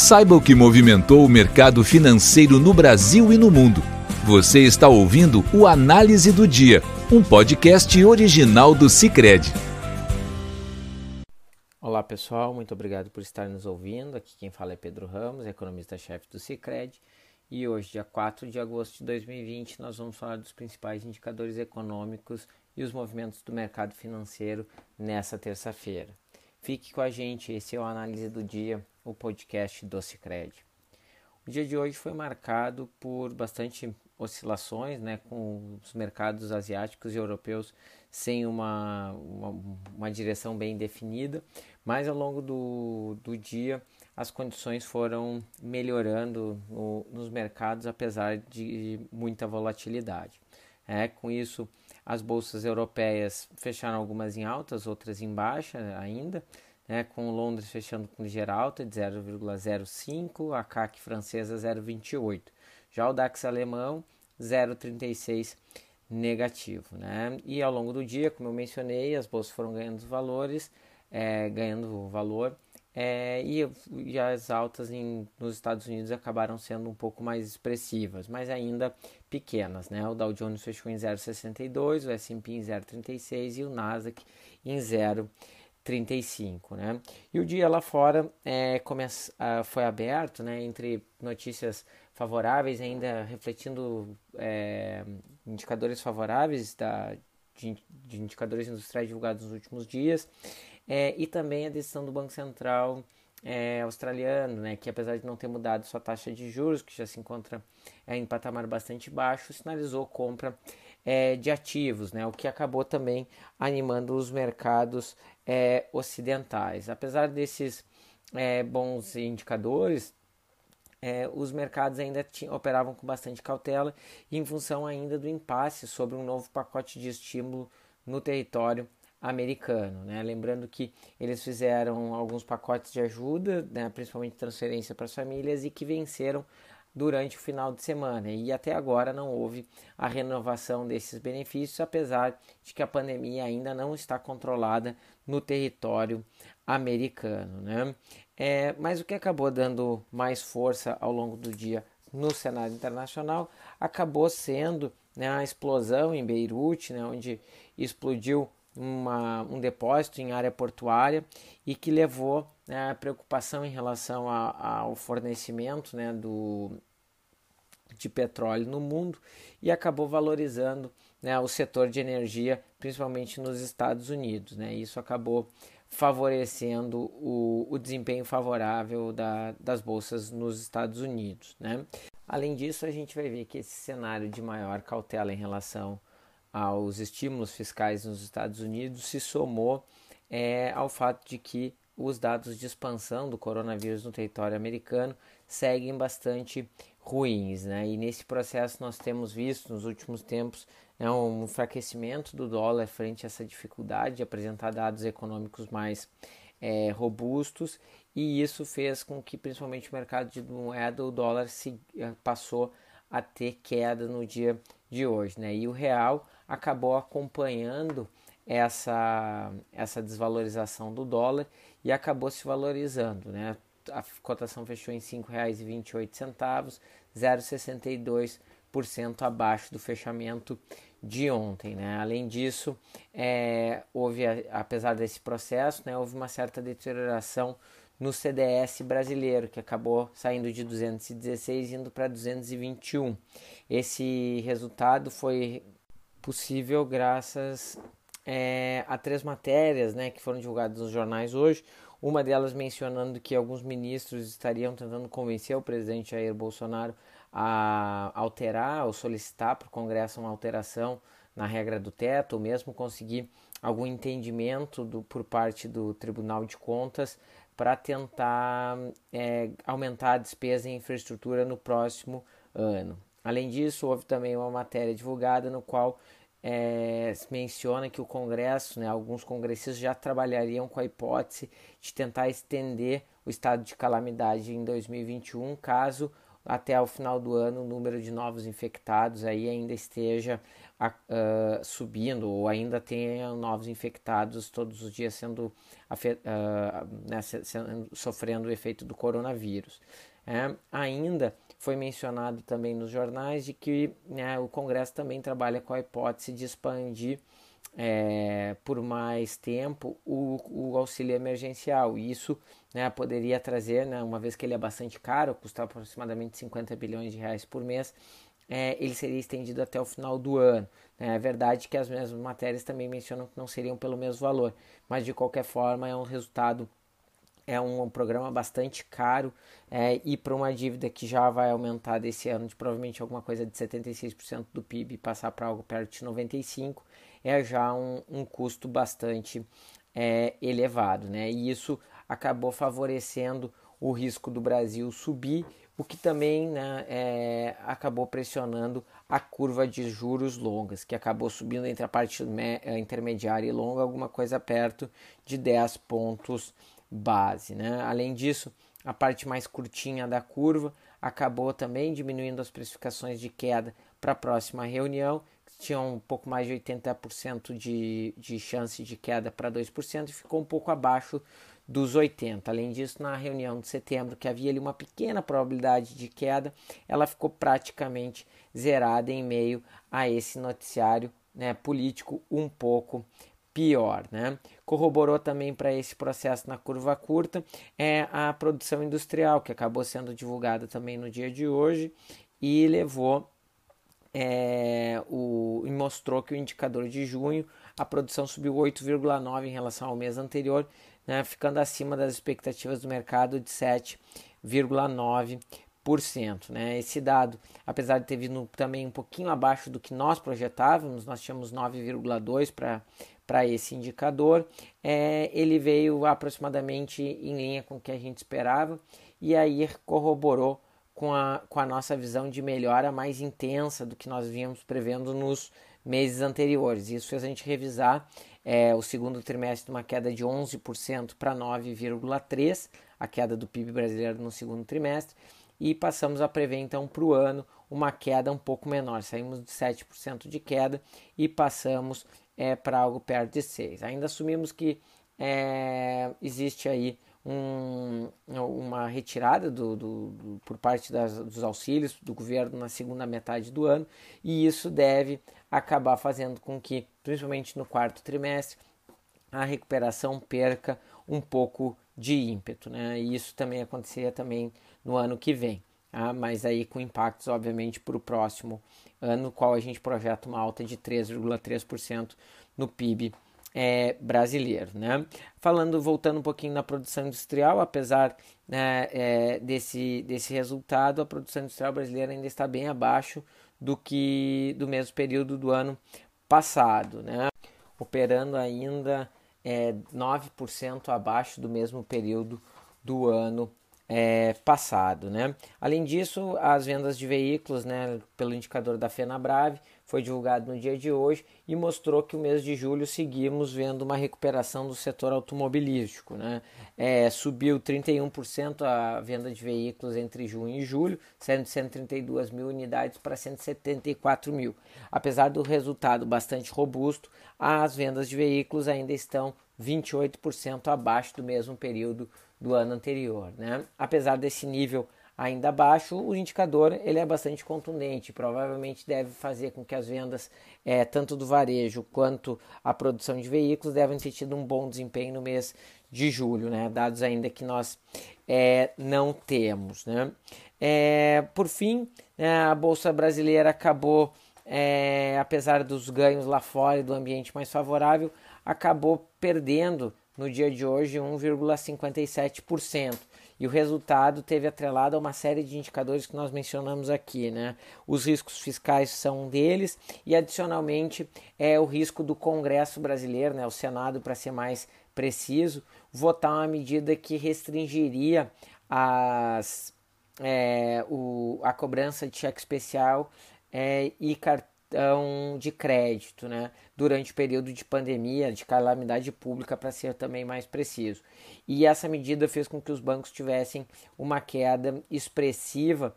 Saiba o que movimentou o mercado financeiro no Brasil e no mundo. Você está ouvindo o Análise do Dia, um podcast original do Cicred. Olá pessoal, muito obrigado por estar nos ouvindo. Aqui quem fala é Pedro Ramos, economista-chefe do Cicred. E hoje, dia 4 de agosto de 2020, nós vamos falar dos principais indicadores econômicos e os movimentos do mercado financeiro nessa terça-feira. Fique com a gente, esse é o Análise do Dia, o podcast do Cicred. O dia de hoje foi marcado por bastante oscilações, né, com os mercados asiáticos e europeus sem uma, uma, uma direção bem definida, mas ao longo do, do dia as condições foram melhorando no, nos mercados, apesar de muita volatilidade. É, com isso, as bolsas europeias fecharam algumas em altas, outras em baixa ainda, né, com Londres fechando com ligeira alta de 0,05, a CAC francesa 0,28. Já o DAX alemão 0,36 negativo. Né? E ao longo do dia, como eu mencionei, as bolsas foram ganhando valores, é, ganhando valor, é, e, e, as altas em, nos Estados Unidos acabaram sendo um pouco mais expressivas, mas ainda pequenas. Né? O Dow Jones fechou em 0,62, o S&P em 0,36 e o Nasdaq em 0,35. Né? E o dia lá fora é, começa, uh, foi aberto né, entre notícias favoráveis, ainda refletindo é, indicadores favoráveis da, de, de, indicadores industriais divulgados nos últimos dias, é, e também a decisão do Banco Central é, australiano, né, que apesar de não ter mudado sua taxa de juros, que já se encontra é, em patamar bastante baixo, sinalizou compra é, de ativos, né, o que acabou também animando os mercados é, ocidentais. Apesar desses é, bons indicadores, é, os mercados ainda operavam com bastante cautela em função ainda do impasse sobre um novo pacote de estímulo no território americano. Né? Lembrando que eles fizeram alguns pacotes de ajuda, né, principalmente transferência para as famílias, e que venceram durante o final de semana. E até agora não houve a renovação desses benefícios, apesar de que a pandemia ainda não está controlada no território americano. Né? É, mas o que acabou dando mais força ao longo do dia no cenário internacional acabou sendo né, a explosão em Beirute, né, onde explodiu uma, um depósito em área portuária e que levou né, a preocupação em relação a, ao fornecimento né, do, de petróleo no mundo e acabou valorizando né, o setor de energia, principalmente nos Estados Unidos. Né? Isso acabou favorecendo o, o desempenho favorável da, das bolsas nos Estados Unidos. Né? Além disso, a gente vai ver que esse cenário de maior cautela em relação aos estímulos fiscais nos Estados Unidos se somou é, ao fato de que os dados de expansão do coronavírus no território americano seguem bastante ruins. Né? E nesse processo nós temos visto nos últimos tempos né, um enfraquecimento do dólar frente a essa dificuldade de apresentar dados econômicos mais é, robustos e isso fez com que principalmente o mercado de moeda, o dólar se, eh, passou a ter queda no dia de hoje. Né? E o real acabou acompanhando essa, essa desvalorização do dólar e acabou se valorizando. Né? A cotação fechou em R$ 5,28, 0,62% abaixo do fechamento de ontem. Né? Além disso, é, houve, apesar desse processo, né, houve uma certa deterioração no CDS brasileiro, que acabou saindo de 216 indo para 221. Esse resultado foi possível graças é, a três matérias né, que foram divulgadas nos jornais hoje. Uma delas mencionando que alguns ministros estariam tentando convencer o presidente Jair Bolsonaro a alterar ou solicitar para o Congresso uma alteração na regra do teto, ou mesmo conseguir algum entendimento do, por parte do Tribunal de Contas para tentar é, aumentar a despesa em infraestrutura no próximo ano. Além disso, houve também uma matéria divulgada no qual é, menciona que o Congresso, né, alguns congressistas já trabalhariam com a hipótese de tentar estender o estado de calamidade em 2021, caso até o final do ano o número de novos infectados aí ainda esteja uh, subindo ou ainda tenha novos infectados todos os dias sendo, uh, né, sendo sofrendo o efeito do coronavírus. É, ainda foi mencionado também nos jornais de que né, o Congresso também trabalha com a hipótese de expandir é, por mais tempo o, o, auxílio emergencial. Isso né, poderia trazer, né, uma vez que ele é bastante caro, custa aproximadamente 50 bilhões de reais por mês, é, ele seria estendido até o final do ano. É verdade que as mesmas matérias também mencionam que não seriam pelo mesmo valor, mas de qualquer forma é um resultado é um, programa bastante caro é, e para uma dívida que já vai aumentar desse ano de provavelmente alguma coisa de 76% do PIB passar para algo perto de 95%, é já um, um custo bastante é, elevado. Né? E isso acabou favorecendo o risco do Brasil subir, o que também né, é, acabou pressionando a curva de juros longas, que acabou subindo entre a parte intermediária e longa, alguma coisa perto de 10 pontos base. Né? Além disso, a parte mais curtinha da curva acabou também diminuindo as precificações de queda para a próxima reunião, que tinham um pouco mais de 80% de, de chance de queda para 2% e ficou um pouco abaixo dos 80. Além disso, na reunião de setembro, que havia ali uma pequena probabilidade de queda, ela ficou praticamente zerada em meio a esse noticiário né, político um pouco pior. Né? Corroborou também para esse processo na curva curta é a produção industrial, que acabou sendo divulgada também no dia de hoje e levou é, o, e mostrou que o indicador de junho a produção subiu 8,9 em relação ao mês anterior, né, ficando acima das expectativas do mercado de 7,9%. Né? Esse dado, apesar de ter vindo também um pouquinho abaixo do que nós projetávamos, nós tínhamos 9,2% para esse indicador, é, ele veio aproximadamente em linha com o que a gente esperava e aí corroborou com a, com a nossa visão de melhora mais intensa do que nós vínhamos prevendo nos meses anteriores. Isso fez a gente revisar é, o segundo trimestre uma queda de 11% para 9,3%, a queda do PIB brasileiro no segundo trimestre, e passamos a prever então para o ano uma queda um pouco menor. Saímos de 7% de queda e passamos é, para algo perto de 6%. Ainda assumimos que é, existe aí um, uma retirada do, do, do, por parte das, dos auxílios do governo na segunda metade do ano, e isso deve acabar fazendo com que, principalmente no quarto trimestre, a recuperação perca um pouco de ímpeto. Né? E isso também aconteceria também no ano que vem, tá? mas aí com impactos, obviamente, para o próximo ano, no qual a gente projeta uma alta de 3,3% no PIB é, brasileiro. Né? Falando, voltando um pouquinho na produção industrial, apesar né, é, desse, desse resultado, a produção industrial brasileira ainda está bem abaixo do que do mesmo período do ano passado, né? operando ainda é, 9% abaixo do mesmo período do ano é, passado. Né? Além disso, as vendas de veículos, né, pelo indicador da FenaBrave, foi divulgado no dia de hoje e mostrou que o mês de julho seguimos vendo uma recuperação do setor automobilístico. Né? É, subiu 31% a venda de veículos entre junho e julho, saindo de 132 mil unidades para 174 mil. Apesar do resultado bastante robusto, as vendas de veículos ainda estão 28% abaixo do mesmo período do ano anterior. Né? Apesar desse nível ainda baixo, o indicador ele é bastante contundente, provavelmente deve fazer com que as vendas, é, tanto do varejo quanto a produção de veículos, devem ter tido um bom desempenho no mês de julho, né? dados ainda que nós é, não temos. Né? É, por fim, né, a Bolsa Brasileira acabou, é, apesar dos ganhos lá fora e do ambiente mais favorável, acabou perdendo no dia de hoje 1,57% e o resultado teve atrelado a uma série de indicadores que nós mencionamos aqui, né? Os riscos fiscais são um deles e adicionalmente é o risco do Congresso brasileiro, né, o Senado para ser mais preciso, votar uma medida que restringiria as, é, o, a cobrança de cheque especial é, e cartão de crédito né, durante o período de pandemia, de calamidade pública, para ser também mais preciso. E essa medida fez com que os bancos tivessem uma queda expressiva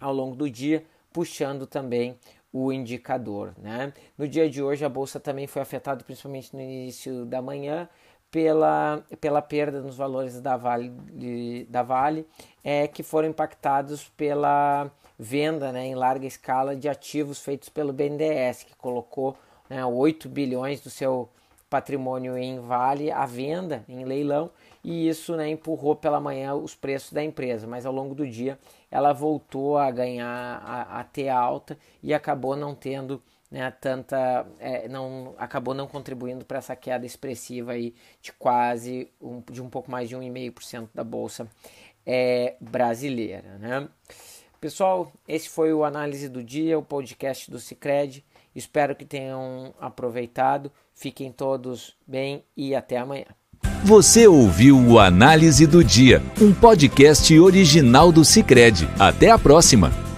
ao longo do dia, puxando também o indicador. Né? No dia de hoje, a bolsa também foi afetada, principalmente no início da manhã, pela, pela perda nos valores da Vale, da vale é, que foram impactados pela venda né, em larga escala de ativos feitos pelo BNDES, que colocou né, 8 bilhões do seu patrimônio em Vale à venda, em leilão, e isso né, empurrou pela manhã os preços da empresa, mas ao longo do dia ela voltou a ganhar, a, a ter alta e acabou não tendo né, tanta, é, não, acabou não contribuindo para essa queda expressiva aí de quase, um, de um pouco mais de 1,5% da Bolsa é, brasileira. Né? Pessoal, esse foi o Análise do Dia, o podcast do Cicred. Espero que tenham aproveitado. Fiquem todos bem e até amanhã. Você ouviu o Análise do Dia, um podcast original do Cicred. Até a próxima!